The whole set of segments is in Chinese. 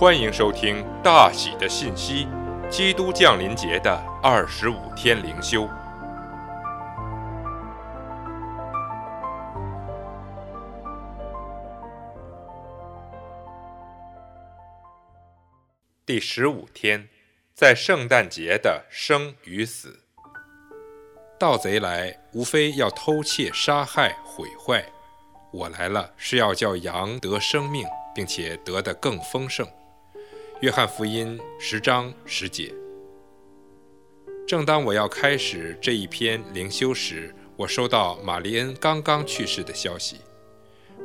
欢迎收听《大喜的信息》，基督降临节的二十五天灵修，第十五天，在圣诞节的生与死。盗贼来，无非要偷窃、杀害、毁坏；我来了，是要叫羊得生命，并且得的更丰盛。约翰福音十章十节。正当我要开始这一篇灵修时，我收到玛丽恩刚刚去世的消息。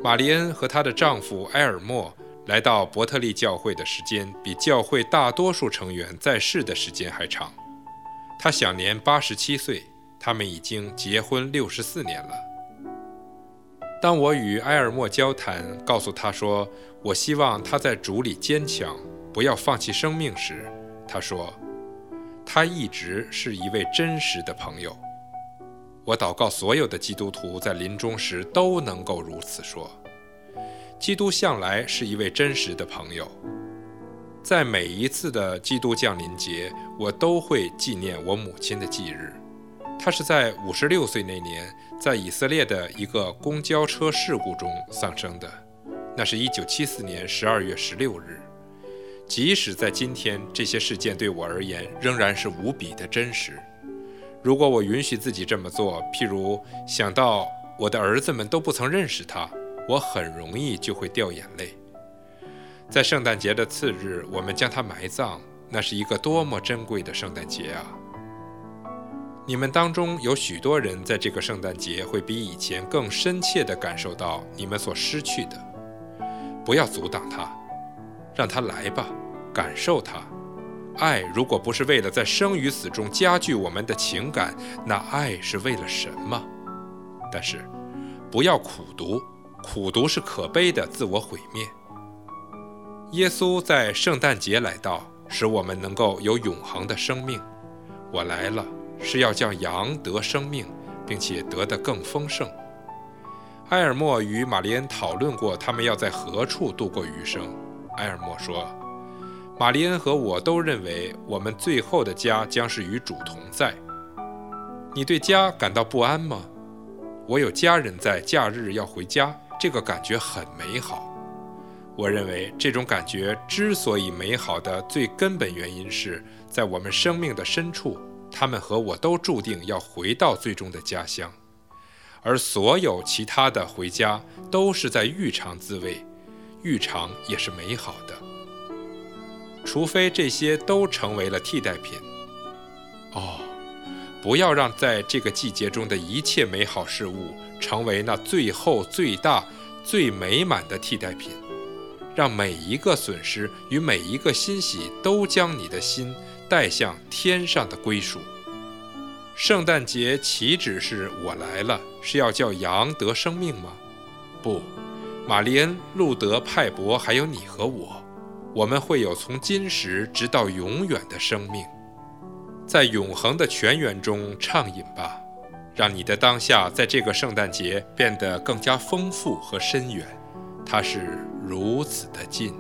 玛丽恩和她的丈夫埃尔默来到伯特利教会的时间，比教会大多数成员在世的时间还长。她享年八十七岁，他们已经结婚六十四年了。当我与埃尔默交谈，告诉他说，我希望他在主里坚强。不要放弃生命时，他说：“他一直是一位真实的朋友。”我祷告，所有的基督徒在临终时都能够如此说。基督向来是一位真实的朋友。在每一次的基督降临节，我都会纪念我母亲的忌日。她是在五十六岁那年，在以色列的一个公交车事故中丧生的。那是一九七四年十二月十六日。即使在今天，这些事件对我而言仍然是无比的真实。如果我允许自己这么做，譬如想到我的儿子们都不曾认识他，我很容易就会掉眼泪。在圣诞节的次日，我们将他埋葬，那是一个多么珍贵的圣诞节啊！你们当中有许多人在这个圣诞节会比以前更深切地感受到你们所失去的。不要阻挡他。让他来吧，感受它。爱如果不是为了在生与死中加剧我们的情感，那爱是为了什么？但是，不要苦读，苦读是可悲的自我毁灭。耶稣在圣诞节来到，使我们能够有永恒的生命。我来了，是要叫羊得生命，并且得得更丰盛。埃尔默与玛丽恩讨论过，他们要在何处度过余生。埃尔默说：“玛丽恩和我都认为，我们最后的家将是与主同在。你对家感到不安吗？我有家人在假日要回家，这个感觉很美好。我认为这种感觉之所以美好的最根本原因是在我们生命的深处，他们和我都注定要回到最终的家乡，而所有其他的回家都是在欲尝滋味。”日常也是美好的，除非这些都成为了替代品。哦，不要让在这个季节中的一切美好事物成为那最后最大、最美满的替代品。让每一个损失与每一个欣喜都将你的心带向天上的归属。圣诞节岂止是我来了，是要叫羊得生命吗？不。玛丽恩、路德、派伯，还有你和我，我们会有从今时直到永远的生命，在永恒的泉源中畅饮吧，让你的当下在这个圣诞节变得更加丰富和深远，它是如此的近。